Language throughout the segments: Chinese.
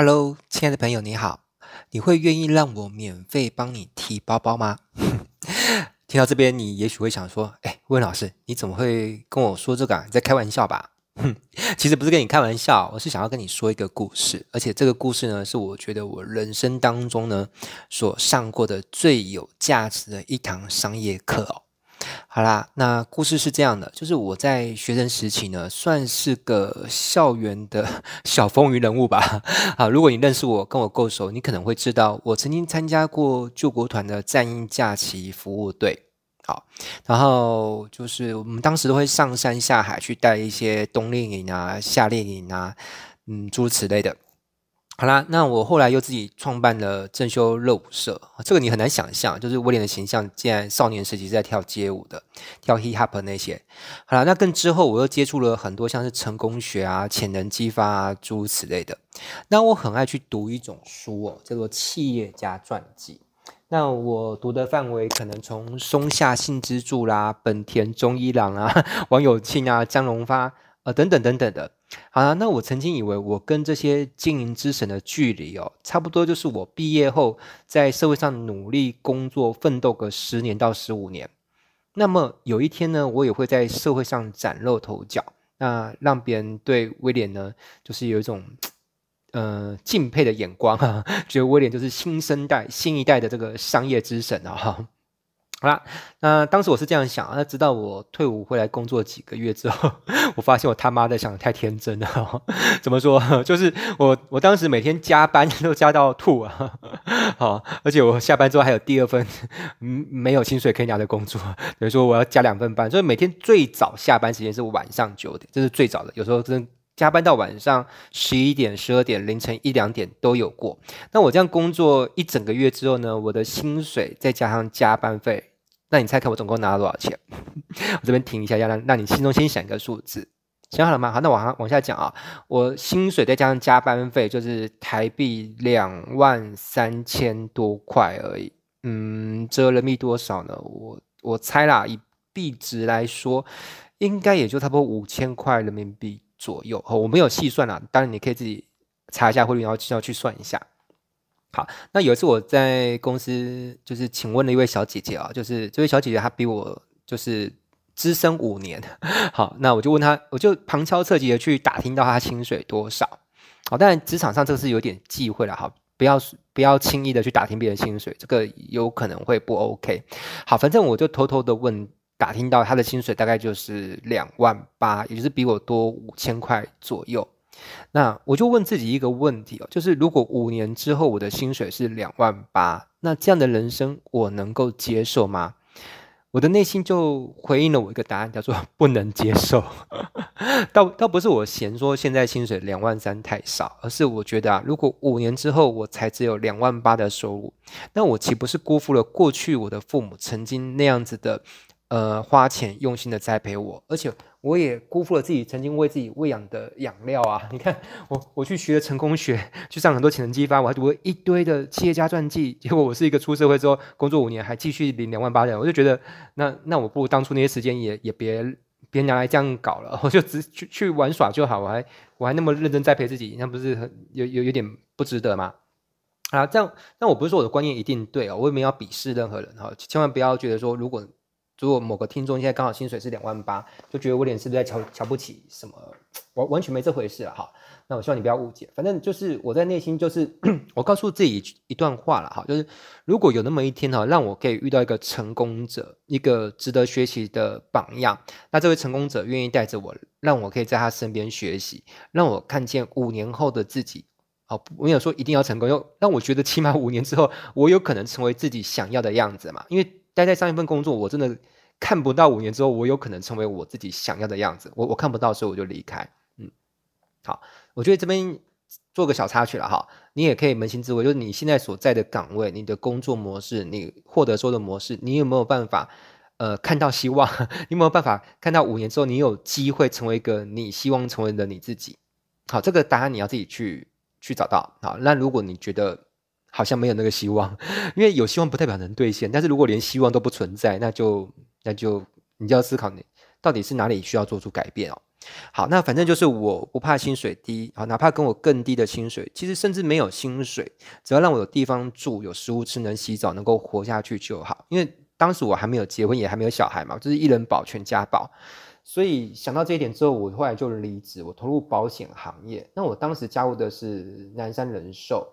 Hello，亲爱的朋友，你好。你会愿意让我免费帮你提包包吗？听到这边，你也许会想说：“哎，温老师，你怎么会跟我说这个啊？你在开玩笑吧？”哼，其实不是跟你开玩笑，我是想要跟你说一个故事，而且这个故事呢，是我觉得我人生当中呢所上过的最有价值的一堂商业课哦。好啦，那故事是这样的，就是我在学生时期呢，算是个校园的 小风云人物吧。好，如果你认识我，跟我够熟，你可能会知道，我曾经参加过救国团的战役假期服务队。好，然后就是我们当时都会上山下海去带一些冬令营啊、夏令营啊，嗯，诸如此类的。好啦，那我后来又自己创办了正修热舞社，这个你很难想象，就是威廉的形象，竟然少年时期是在跳街舞的，跳 hip hop 那些。好啦，那更之后我又接触了很多像是成功学啊、潜能激发啊诸如此类的。那我很爱去读一种书哦，叫做企业家传记。那我读的范围可能从松下幸之助啦、本田忠一郎啊、王有庆啊、张荣发。呃，等等等等的，好了，那我曾经以为我跟这些经营之神的距离哦，差不多就是我毕业后在社会上努力工作奋斗个十年到十五年，那么有一天呢，我也会在社会上崭露头角，那让别人对威廉呢，就是有一种呃敬佩的眼光哈，觉得威廉就是新生代、新一代的这个商业之神啊。好啦，那当时我是这样想，那直到我退伍回来工作几个月之后，我发现我他妈的想的太天真了。怎么说？就是我我当时每天加班都加到吐啊，好，而且我下班之后还有第二份嗯没有薪水可以拿的工作，等于说我要加两份班，所以每天最早下班时间是晚上九点，这是最早的，有时候真加班到晚上十一点、十二点、凌晨一两点都有过。那我这样工作一整个月之后呢，我的薪水再加上加班费。那你猜看我总共拿了多少钱？我这边停一下，要让让你心中先想一个数字，想好了吗？好，那往下往下讲啊。我薪水再加上加班费，就是台币两万三千多块而已。嗯，折人民币多少呢？我我猜啦，以币值来说，应该也就差不多五千块人民币左右。哦，我没有细算啦，当然你可以自己查一下汇率，然后要去算一下。好，那有一次我在公司，就是请问了一位小姐姐啊，就是这位小姐姐她比我就是资深五年。好，那我就问她，我就旁敲侧击的去打听到她薪水多少。好，当然职场上这个是有点忌讳了，好，不要不要轻易的去打听别人薪水，这个有可能会不 OK。好，反正我就偷偷的问，打听到他的薪水大概就是两万八，也就是比我多五千块左右。那我就问自己一个问题哦，就是如果五年之后我的薪水是两万八，那这样的人生我能够接受吗？我的内心就回应了我一个答案，叫做 不能接受。倒倒不是我嫌说现在薪水两万三太少，而是我觉得啊，如果五年之后我才只有两万八的收入，那我岂不是辜负了过去我的父母曾经那样子的呃花钱用心的栽培我，而且。我也辜负了自己曾经为自己喂养的养料啊！你看，我我去学成功学，去上很多潜能激发，我还读了一堆的企业家传记，结果我是一个出社会之后工作五年还继续领两万八的人，我就觉得，那那我不如当初那些时间也也别别拿来这样搞了，我就只去去玩耍就好，我还我还那么认真栽培自己，那不是很有有有点不值得吗？啊，这样，那我不是说我的观念一定对哦，我也没有要鄙视任何人哈，千万不要觉得说如果。如果某个听众现在刚好薪水是两万八，就觉得威廉是不是在瞧瞧不起什么？完完全没这回事了哈。那我希望你不要误解，反正就是我在内心就是 我告诉自己一段话了哈，就是如果有那么一天哈，让我可以遇到一个成功者，一个值得学习的榜样，那这位成功者愿意带着我，让我可以在他身边学习，让我看见五年后的自己。好，没有说一定要成功，又让我觉得起码五年之后，我有可能成为自己想要的样子嘛，因为。待在上一份工作，我真的看不到五年之后，我有可能成为我自己想要的样子。我我看不到，所以我就离开。嗯，好，我觉得这边做个小插曲了哈。你也可以扪心自问，就是你现在所在的岗位、你的工作模式、你获得收入的模式，你有没有办法呃看到希望？你有没有办法看到五年之后，你有机会成为一个你希望成为的你自己？好，这个答案你要自己去去找到。好，那如果你觉得，好像没有那个希望，因为有希望不代表能兑现。但是如果连希望都不存在，那就那就你就要思考你到底是哪里需要做出改变哦。好，那反正就是我不怕薪水低，啊，哪怕跟我更低的薪水，其实甚至没有薪水，只要让我有地方住、有食物吃、能洗澡、能够活下去就好。因为当时我还没有结婚，也还没有小孩嘛，就是一人保全家保。所以想到这一点之后，我后来就离职，我投入保险行业。那我当时加入的是南山人寿，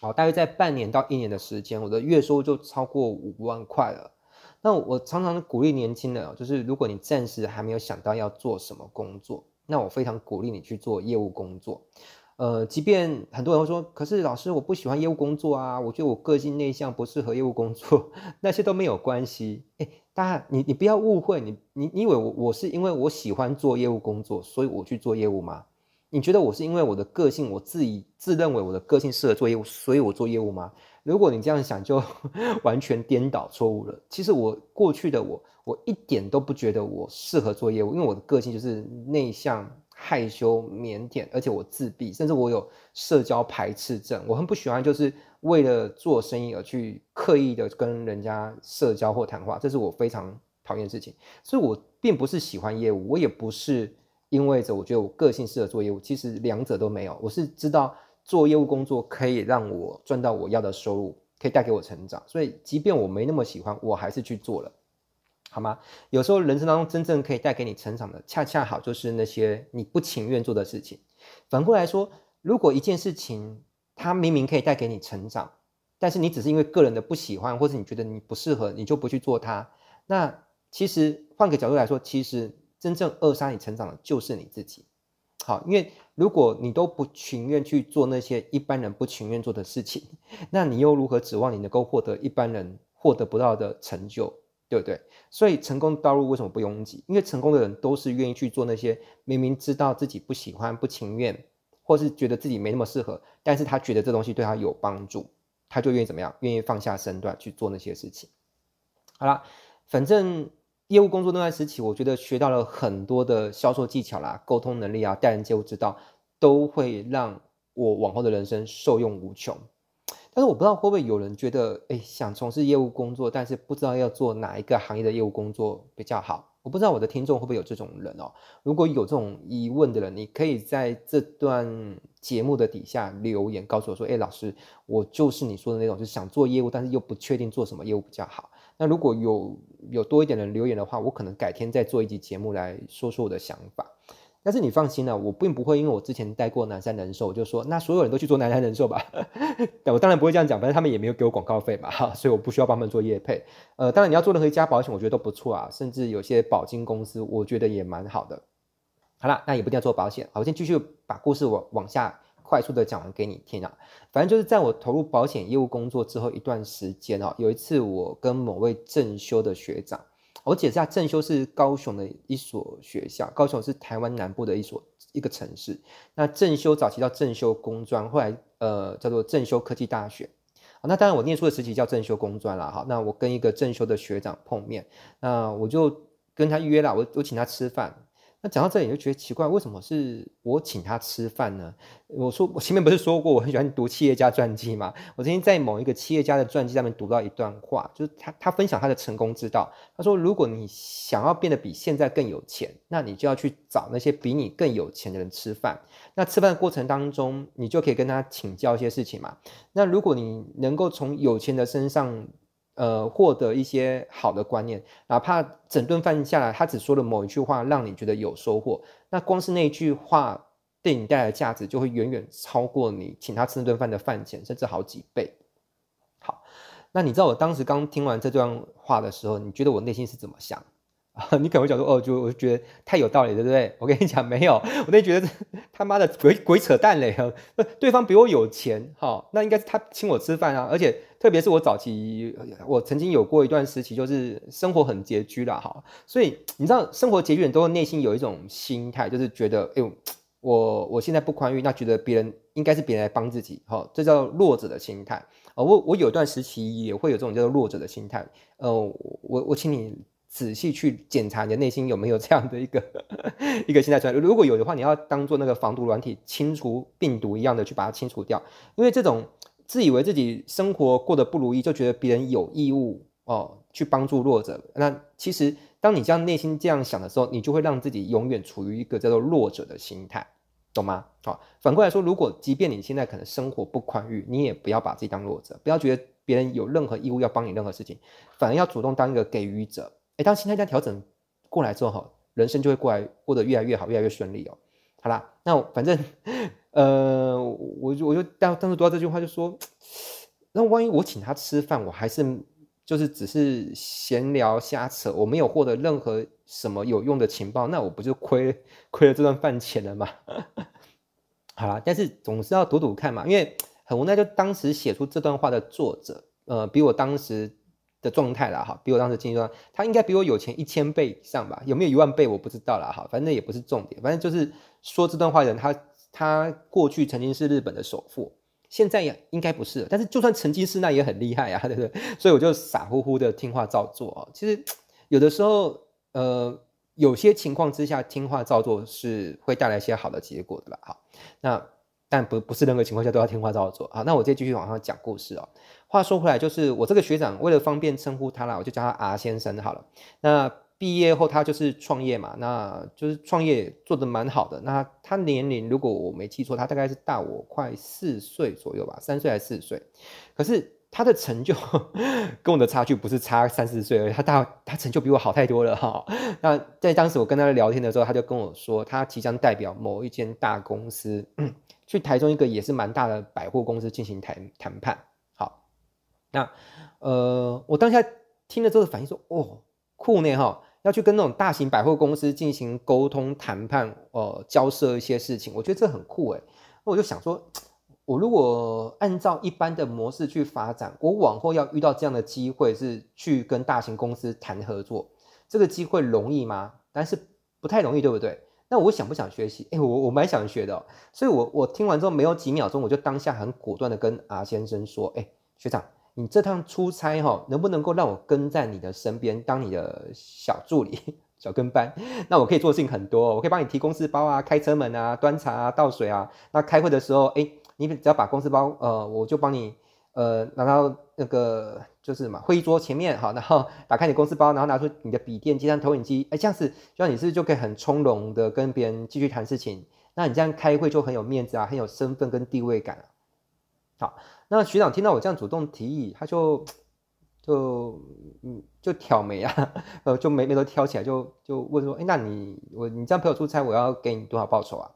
好，大约在半年到一年的时间，我的月收入就超过五万块了。那我常常鼓励年轻人，就是如果你暂时还没有想到要做什么工作，那我非常鼓励你去做业务工作。呃，即便很多人会说，可是老师我不喜欢业务工作啊，我觉得我个性内向，不适合业务工作，那些都没有关系。诶，大家你你不要误会，你你你以为我我是因为我喜欢做业务工作，所以我去做业务吗？你觉得我是因为我的个性，我自己自认为我的个性适合做业务，所以我做业务吗？如果你这样想，就 完全颠倒错误了。其实我过去的我，我一点都不觉得我适合做业务，因为我的个性就是内向。害羞、腼腆，而且我自闭，甚至我有社交排斥症。我很不喜欢，就是为了做生意而去刻意的跟人家社交或谈话，这是我非常讨厌的事情。所以，我并不是喜欢业务，我也不是因为着我觉得我个性适合做业务，其实两者都没有。我是知道做业务工作可以让我赚到我要的收入，可以带给我成长，所以即便我没那么喜欢，我还是去做了。好吗？有时候人生当中真正可以带给你成长的，恰恰好就是那些你不情愿做的事情。反过来说，如果一件事情它明明可以带给你成长，但是你只是因为个人的不喜欢，或者你觉得你不适合，你就不去做它。那其实换个角度来说，其实真正扼杀你成长的就是你自己。好，因为如果你都不情愿去做那些一般人不情愿做的事情，那你又如何指望你能够获得一般人获得不到的成就？对不对？所以成功的道路为什么不拥挤？因为成功的人都是愿意去做那些明明知道自己不喜欢、不情愿，或是觉得自己没那么适合，但是他觉得这东西对他有帮助，他就愿意怎么样？愿意放下身段去做那些事情。好了，反正业务工作那段时期，我觉得学到了很多的销售技巧啦、沟通能力啊、待人接物之道，都会让我往后的人生受用无穷。但是我不知道会不会有人觉得，哎，想从事业务工作，但是不知道要做哪一个行业的业务工作比较好。我不知道我的听众会不会有这种人哦。如果有这种疑问的人，你可以在这段节目的底下留言，告诉我说，哎，老师，我就是你说的那种，就是想做业务，但是又不确定做什么业务比较好。那如果有有多一点的留言的话，我可能改天再做一集节目来说说我的想法。但是你放心了，我并不会因为我之前待过南山人寿，我就说那所有人都去做南山人寿吧。我当然不会这样讲，反正他们也没有给我广告费嘛，哈，所以我不需要帮他们做业配。呃，当然你要做任何一家保险，我觉得都不错啊，甚至有些保金公司，我觉得也蛮好的。好了，那也不一定要做保险。好，我先继续把故事往往下快速的讲完给你听啊。反正就是在我投入保险业务工作之后一段时间哦，有一次我跟某位正修的学长。我解释下，正修是高雄的一所学校，高雄是台湾南部的一所一个城市。那正修早期叫正修工专，后来呃叫做正修科技大学。那当然我念书的时期叫正修工专了哈。那我跟一个正修的学长碰面，那我就跟他约了，我我请他吃饭。那讲到这里，你就觉得奇怪，为什么是我请他吃饭呢？我说我前面不是说过我很喜欢读企业家传记吗？我曾经在某一个企业家的传记上面读到一段话，就是他他分享他的成功之道。他说，如果你想要变得比现在更有钱，那你就要去找那些比你更有钱的人吃饭。那吃饭的过程当中，你就可以跟他请教一些事情嘛。那如果你能够从有钱的身上，呃，获得一些好的观念，哪怕整顿饭下来，他只说了某一句话，让你觉得有收获，那光是那句话对你带来的价值，就会远远超过你请他吃那顿饭的饭钱，甚至好几倍。好，那你知道我当时刚听完这段话的时候，你觉得我内心是怎么想？你可能会讲说，哦，就我就觉得太有道理，对不对？我跟你讲，没有，我那觉得他妈的鬼鬼扯淡嘞！对方比我有钱，哈，那应该是他请我吃饭啊。而且，特别是我早期，我曾经有过一段时期，就是生活很拮据啦，哈。所以你知道，生活拮据，人都会内心有一种心态，就是觉得，哎呦，我我现在不宽裕，那觉得别人应该是别人来帮自己，哈，这叫弱者的心态。哦，我我有一段时期也会有这种叫做弱者的心态。呃，我我请你。仔细去检查你的内心有没有这样的一个 一个心态出来，如果有的话，你要当做那个防毒软体清除病毒一样的去把它清除掉。因为这种自以为自己生活过得不如意，就觉得别人有义务哦去帮助弱者。那其实当你这样内心这样想的时候，你就会让自己永远处于一个叫做弱者的心态，懂吗？好，反过来说，如果即便你现在可能生活不宽裕，你也不要把自己当弱者，不要觉得别人有任何义务要帮你任何事情，反而要主动当一个给予者。诶，当心态这样调整过来之后，人生就会过来过得越来越好，越来越顺利哦。好啦，那反正，呃，我就我就当当时读到这句话就说，那万一我请他吃饭，我还是就是只是闲聊瞎扯，我没有获得任何什么有用的情报，那我不就亏亏了这顿饭钱了吗？好啦，但是总是要赌赌看嘛，因为很无奈，就当时写出这段话的作者，呃，比我当时。的状态啦，哈，比我当时经济状态，他应该比我有钱一千倍以上吧？有没有一万倍我不知道啦，哈，反正也不是重点，反正就是说这段话的人，他他过去曾经是日本的首富，现在也应该不是，但是就算曾经是，那也很厉害啊，对不对？所以我就傻乎乎的听话照做哦。其实有的时候，呃，有些情况之下听话照做是会带来一些好的结果的啦，哈，那。但不不是任何情况下都要听话照做啊。那我再继续往上讲故事哦。话说回来，就是我这个学长为了方便称呼他啦，我就叫他 R 先生好了。那毕业后他就是创业嘛，那就是创业做得蛮好的。那他年龄如果我没记错，他大概是大我快四岁左右吧，三岁还是四岁。可是他的成就 跟我的差距不是差三四岁而已，他大他成就比我好太多了哈。那在当时我跟他聊天的时候，他就跟我说，他即将代表某一间大公司。去台中一个也是蛮大的百货公司进行谈谈判，好，那呃，我当下听了之后的反应说，哦，酷呢哈，要去跟那种大型百货公司进行沟通谈判，呃，交涉一些事情，我觉得这很酷诶。那我就想说，我如果按照一般的模式去发展，我往后要遇到这样的机会，是去跟大型公司谈合作，这个机会容易吗？但是不太容易，对不对？那我想不想学习？哎、我我蛮想学的、喔，所以我我听完之后没有几秒钟，我就当下很果断的跟阿先生说：“哎、学长，你这趟出差哈，能不能够让我跟在你的身边，当你的小助理、小跟班？那我可以做的事情很多，我可以帮你提公事包啊、开车门啊、端茶啊、倒水啊。那开会的时候，哎、你只要把公事包，呃，我就帮你。”呃，拿到那个就是嘛，会议桌前面好，然后 打开你公司包，然后拿出你的笔电、计算投影机，哎，这样子，这样你是不是就可以很从容的跟别人继续谈事情？那你这样开会就很有面子啊，很有身份跟地位感啊。好，那学长听到我这样主动提议，他就就嗯就挑眉啊，呃，就眉眉头挑起来就，就就问说，哎，那你我你这样陪我出差，我要给你多少报酬啊？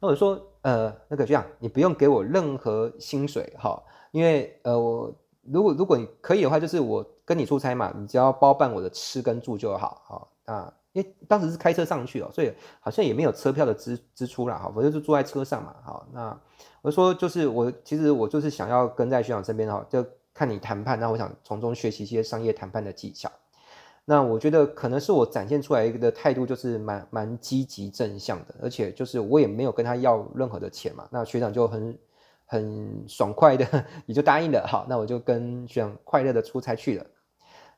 那我说，呃，那个学长，你不用给我任何薪水哈。因为呃，我如果如果你可以的话，就是我跟你出差嘛，你只要包办我的吃跟住就好，好啊。因为当时是开车上去哦，所以好像也没有车票的支支出啦，好，我就是坐在车上嘛，好。那我说就是我其实我就是想要跟在学长身边哈，就看你谈判，那我想从中学习一些商业谈判的技巧。那我觉得可能是我展现出来一个的态度就是蛮蛮积极正向的，而且就是我也没有跟他要任何的钱嘛，那学长就很。很爽快的，也就答应了。好，那我就跟学长快乐的出差去了。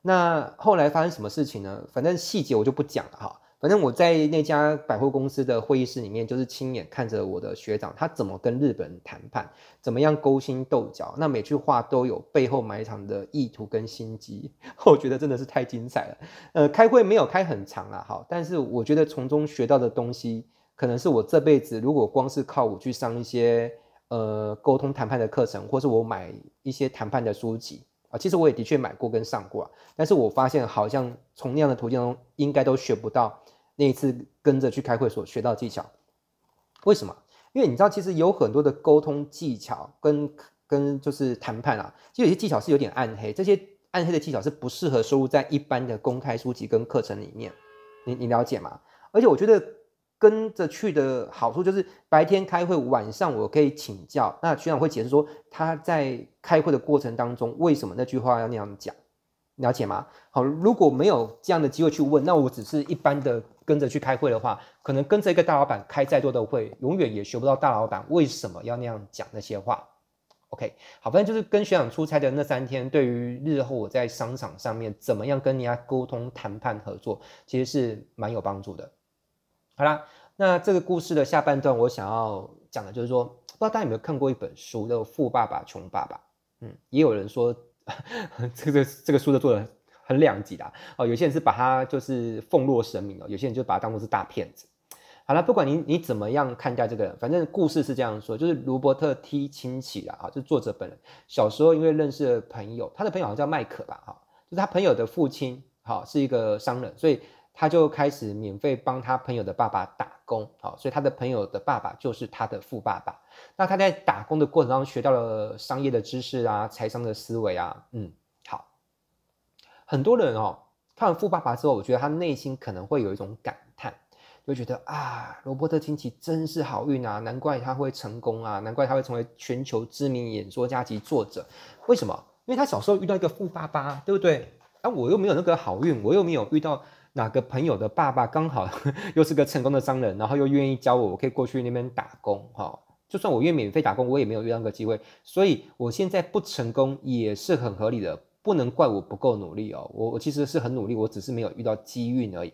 那后来发生什么事情呢？反正细节我就不讲了哈。反正我在那家百货公司的会议室里面，就是亲眼看着我的学长他怎么跟日本人谈判，怎么样勾心斗角。那每句话都有背后埋藏的意图跟心机，我觉得真的是太精彩了。呃，开会没有开很长啦，好，但是我觉得从中学到的东西，可能是我这辈子如果光是靠我去上一些。呃，沟通谈判的课程，或是我买一些谈判的书籍啊，其实我也的确买过跟上过啊，但是我发现好像从那样的途径中，应该都学不到那一次跟着去开会所学到技巧。为什么？因为你知道，其实有很多的沟通技巧跟跟就是谈判啊，其实有些技巧是有点暗黑，这些暗黑的技巧是不适合收入在一般的公开书籍跟课程里面。你你了解吗？而且我觉得。跟着去的好处就是白天开会，晚上我可以请教。那学长会解释说他在开会的过程当中为什么那句话要那样讲，了解吗？好，如果没有这样的机会去问，那我只是一般的跟着去开会的话，可能跟着一个大老板开再多的会，永远也学不到大老板为什么要那样讲那些话。OK，好，反正就是跟学长出差的那三天，对于日后我在商场上面怎么样跟人家沟通谈判合作，其实是蛮有帮助的。好啦，那这个故事的下半段，我想要讲的就是说，不知道大家有没有看过一本书，叫《富爸爸穷爸爸》。嗯，也有人说，这个这个书的作者很两极啦。哦，有些人是把他就是奉若神明哦，有些人就把他当做是大骗子。好了，不管你你怎么样看待这个，反正故事是这样说，就是罗伯特 T 亲戚啦，啊，就作者本人小时候因为认识了朋友，他的朋友好像叫麦克吧，哈，就是他朋友的父亲，哈，是一个商人，所以他就开始免费帮他朋友的爸爸打工，好，所以他的朋友的爸爸就是他的富爸爸。那他在打工的过程当中学到了商业的知识啊，财商的思维啊，嗯，好，很多人哦看完富爸爸之后，我觉得他内心可能会有一种感叹。就觉得啊，罗伯特清崎真是好运啊，难怪他会成功啊，难怪他会成为全球知名演说家及作者。为什么？因为他小时候遇到一个富爸爸，对不对？啊，我又没有那个好运，我又没有遇到哪个朋友的爸爸刚好 又是个成功的商人，然后又愿意教我，我可以过去那边打工。哈，就算我愿免费打工，我也没有遇到那个机会，所以我现在不成功也是很合理的，不能怪我不够努力哦。我我其实是很努力，我只是没有遇到机运而已。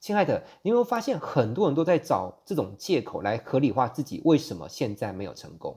亲爱的，你有没有发现很多人都在找这种借口来合理化自己为什么现在没有成功？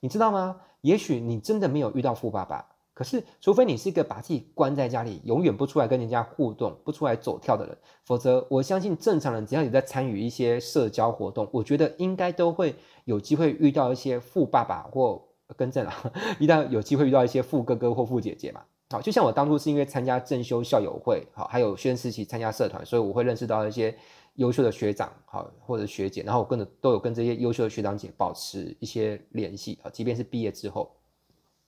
你知道吗？也许你真的没有遇到富爸爸，可是除非你是一个把自己关在家里，永远不出来跟人家互动、不出来走跳的人，否则我相信正常人只要你在参与一些社交活动，我觉得应该都会有机会遇到一些富爸爸或更正啊，一旦有机会遇到一些富哥哥或富姐姐嘛。好，就像我当初是因为参加正修校友会，好，还有学生时期参加社团，所以我会认识到一些优秀的学长，好，或者学姐，然后我跟着都有跟这些优秀的学长姐保持一些联系，啊，即便是毕业之后。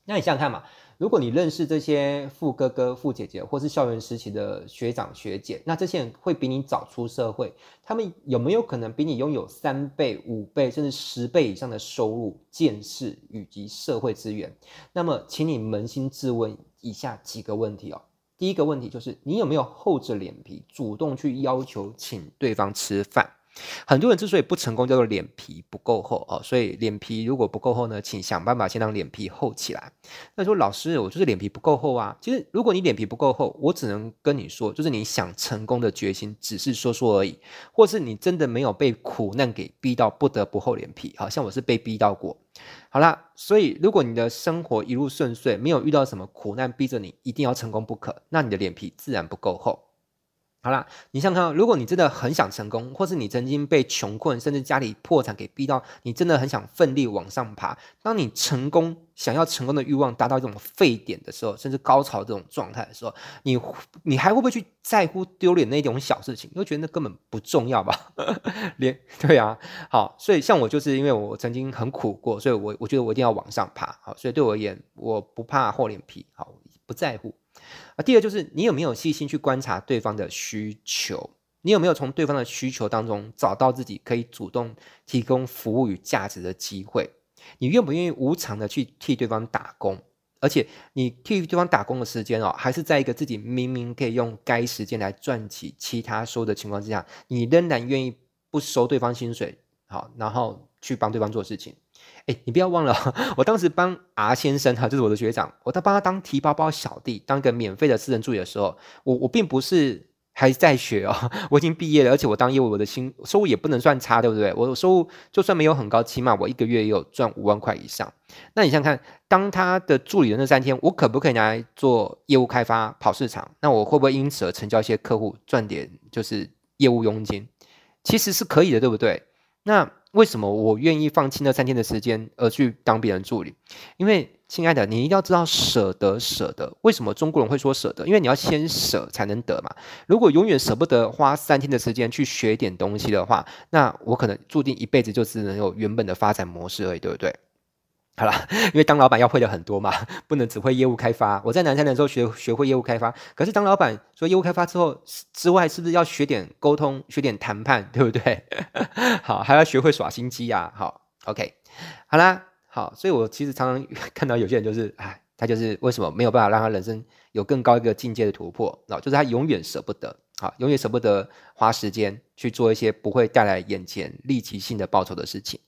那你想想看嘛，如果你认识这些富哥哥、富姐姐，或是校园时期的学长学姐，那这些人会比你早出社会，他们有没有可能比你拥有三倍、五倍甚至十倍以上的收入、见识以及社会资源？那么，请你扪心自问以下几个问题哦。第一个问题就是，你有没有厚着脸皮主动去要求请对方吃饭？很多人之所以不成功，叫做脸皮不够厚哦。所以脸皮如果不够厚呢，请想办法先让脸皮厚起来。那说老师，我就是脸皮不够厚啊。其实如果你脸皮不够厚，我只能跟你说，就是你想成功的决心只是说说而已，或是你真的没有被苦难给逼到不得不厚脸皮。好像我是被逼到过。好啦，所以如果你的生活一路顺遂，没有遇到什么苦难逼着你一定要成功不可，那你的脸皮自然不够厚。好啦，你想想看，如果你真的很想成功，或是你曾经被穷困，甚至家里破产给逼到，你真的很想奋力往上爬。当你成功，想要成功的欲望达到一种沸点的时候，甚至高潮这种状态的时候，你你还会不会去在乎丢脸那种小事情？因为觉得那根本不重要吧？连对啊，好，所以像我就是因为我曾经很苦过，所以我我觉得我一定要往上爬。好，所以对我而言，我不怕厚脸皮，好，不在乎。啊，第二就是你有没有细心去观察对方的需求？你有没有从对方的需求当中找到自己可以主动提供服务与价值的机会？你愿不愿意无偿的去替对方打工？而且你替对方打工的时间哦，还是在一个自己明明可以用该时间来赚取其他收入的情况之下，你仍然愿意不收对方薪水，好，然后去帮对方做事情？哎，你不要忘了，我当时帮 R 先生哈，就是我的学长，我在帮他当提包包小弟，当一个免费的私人助理的时候，我我并不是还在学哦，我已经毕业了，而且我当业务，我的薪收入也不能算差，对不对？我的收入就算没有很高，起码我一个月也有赚五万块以上。那你想想看，当他的助理的那三天，我可不可以拿来做业务开发、跑市场？那我会不会因此而成交一些客户，赚点就是业务佣金？其实是可以的，对不对？那。为什么我愿意放弃那三天的时间而去当别人助理？因为，亲爱的，你一定要知道舍得，舍得。为什么中国人会说舍得？因为你要先舍才能得嘛。如果永远舍不得花三天的时间去学点东西的话，那我可能注定一辈子就只能有原本的发展模式而已，对不对？好了，因为当老板要会的很多嘛，不能只会业务开发。我在南山的时候学学会业务开发，可是当老板说业务开发之后之外，是不是要学点沟通、学点谈判，对不对？好，还要学会耍心机呀。好，OK，好啦，好，所以我其实常常 看到有些人就是，哎，他就是为什么没有办法让他人生有更高一个境界的突破？哦，就是他永远舍不得，好，永远舍不得花时间去做一些不会带来眼前立即性的报酬的事情。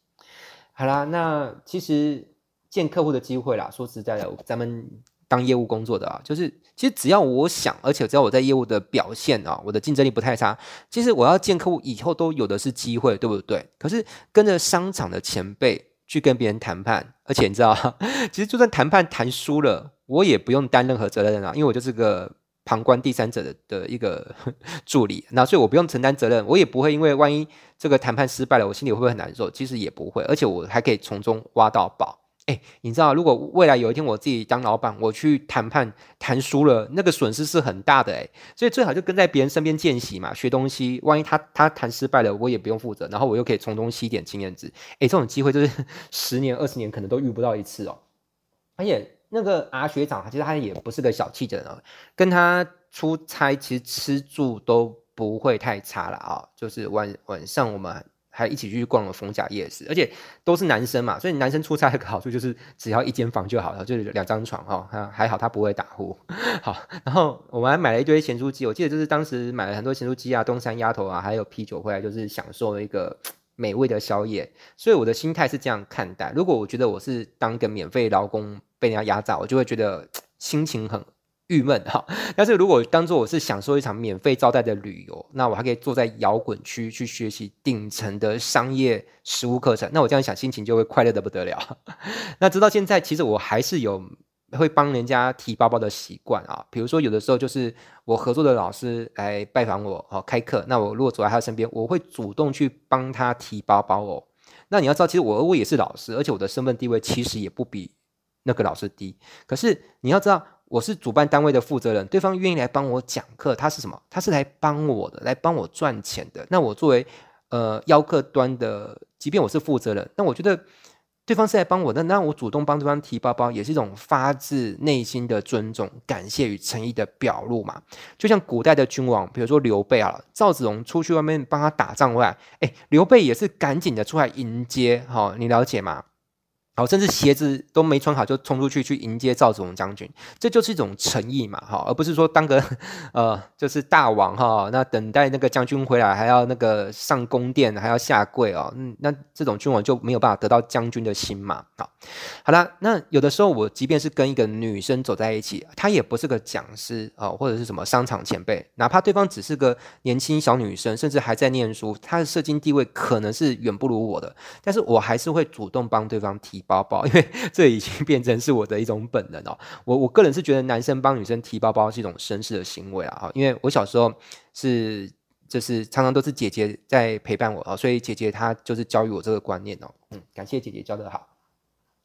好啦，那其实。见客户的机会啦，说实在的，咱们当业务工作的啊，就是其实只要我想，而且只要我在业务的表现啊，我的竞争力不太差，其实我要见客户以后都有的是机会，对不对？可是跟着商场的前辈去跟别人谈判，而且你知道，其实就算谈判谈输了，我也不用担任何责任啊，因为我就是个旁观第三者的的一个 助理，那所以我不用承担责任，我也不会因为万一这个谈判失败了，我心里会不会很难受？其实也不会，而且我还可以从中挖到宝。哎，你知道，如果未来有一天我自己当老板，我去谈判谈输了，那个损失是很大的哎，所以最好就跟在别人身边见习嘛，学东西。万一他他谈失败了，我也不用负责，然后我又可以从中吸点经验值。哎，这种机会就是 十年二十年可能都遇不到一次哦，而且。那个 R 学长，其实他也不是个小气的人，跟他出差，其实吃住都不会太差了啊。就是晚晚上我们还一起去逛了逢甲夜市，而且都是男生嘛，所以男生出差的好处就是只要一间房就好了，就是两张床哦。还好他不会打呼。好，然后我们还买了一堆咸酥鸡，我记得就是当时买了很多咸酥鸡啊、东山鸭头啊，还有啤酒回来，就是享受了一个美味的宵夜。所以我的心态是这样看待：如果我觉得我是当个免费劳工。被人家压榨，我就会觉得心情很郁闷哈。但是如果当做我是享受一场免费招待的旅游，那我还可以坐在摇滚区去学习顶层的商业实务课程，那我这样想，心情就会快乐的不得了。那直到现在，其实我还是有会帮人家提包包的习惯啊。比如说，有的时候就是我合作的老师来拜访我哦，开课，那我如果走在他身边，我会主动去帮他提包包哦。那你要知道，其实我我也是老师，而且我的身份地位其实也不比。那个老师低，可是你要知道，我是主办单位的负责人，对方愿意来帮我讲课，他是什么？他是来帮我的，来帮我赚钱的。那我作为呃邀客端的，即便我是负责人，那我觉得对方是来帮我的，那我主动帮对方提包包，也是一种发自内心的尊重、感谢与诚意的表露嘛。就像古代的君王，比如说刘备啊，赵子龙出去外面帮他打仗回来，哎，刘备也是赶紧的出来迎接，好、你了解吗？好，甚至鞋子都没穿好就冲出去去迎接赵子龙将军，这就是一种诚意嘛，哈，而不是说当个呃就是大王哈，那等待那个将军回来还要那个上宫殿还要下跪哦，嗯，那这种君王就没有办法得到将军的心嘛，好，好了，那有的时候我即便是跟一个女生走在一起，她也不是个讲师啊，或者是什么商场前辈，哪怕对方只是个年轻小女生，甚至还在念书，她的社经地位可能是远不如我的，但是我还是会主动帮对方提包包，因为这已经变成是我的一种本能哦。我我个人是觉得男生帮女生提包包是一种绅士的行为啊。因为我小时候是就是常常都是姐姐在陪伴我啊，所以姐姐她就是教育我这个观念哦。嗯，感谢姐姐教的好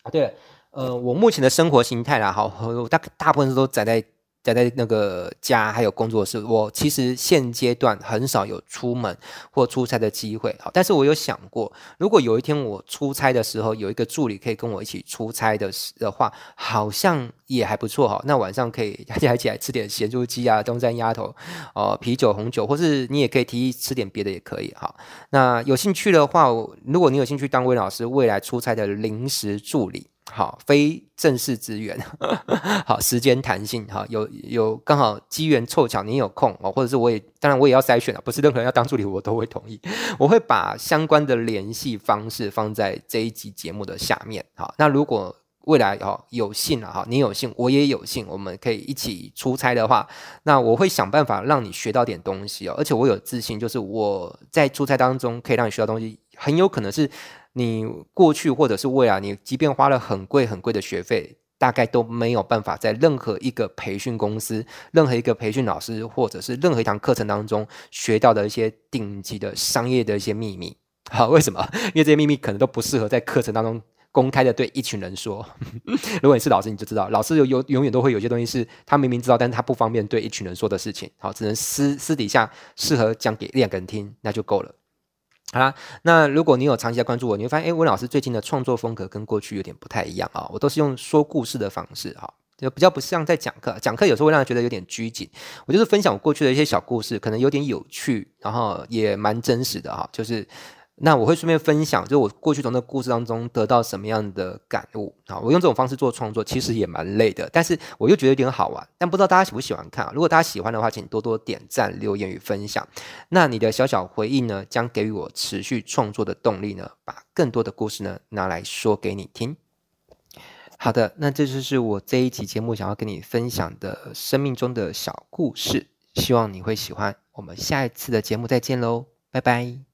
啊。对了，呃，我目前的生活形态啦，好，我大大部分都宅在。待在那个家还有工作室，我其实现阶段很少有出门或出差的机会。好，但是我有想过，如果有一天我出差的时候，有一个助理可以跟我一起出差的的话，好像也还不错哈。那晚上可以大家一起来吃点咸猪鸡啊、东山鸭头、哦啤酒、红酒，或是你也可以提议吃点别的也可以哈。那有兴趣的话，如果你有兴趣当魏老师未来出差的临时助理。好，非正式职员，好，时间弹性，好，有有刚好机缘凑巧你有空哦，或者是我也当然我也要筛选了，不是任何人要当助理我都会同意，我会把相关的联系方式放在这一集节目的下面，好，那如果未来哦有幸了哈，你有幸我也有幸，我们可以一起出差的话，那我会想办法让你学到点东西哦，而且我有自信，就是我在出差当中可以让你学到东西，很有可能是。你过去或者是未来，你即便花了很贵很贵的学费，大概都没有办法在任何一个培训公司、任何一个培训老师，或者是任何一堂课程当中学到的一些顶级的商业的一些秘密。好，为什么？因为这些秘密可能都不适合在课程当中公开的对一群人说。如果你是老师，你就知道，老师有有永远都会有些东西是他明明知道，但是他不方便对一群人说的事情。好，只能私私底下适合讲给两个人听，那就够了。好啦，那如果你有长期在关注我，你会发现，哎，温老师最近的创作风格跟过去有点不太一样啊。我都是用说故事的方式，哈，就比较不像在讲课。讲课有时候会让人觉得有点拘谨。我就是分享我过去的一些小故事，可能有点有趣，然后也蛮真实的哈，就是。那我会顺便分享，就是我过去从那故事当中得到什么样的感悟啊？我用这种方式做创作，其实也蛮累的，但是我又觉得有点好玩。但不知道大家喜不喜欢看啊？如果大家喜欢的话，请多多点赞、留言与分享。那你的小小回应呢，将给予我持续创作的动力呢，把更多的故事呢拿来说给你听。好的，那这就是我这一期节目想要跟你分享的生命中的小故事，希望你会喜欢。我们下一次的节目再见喽，拜拜。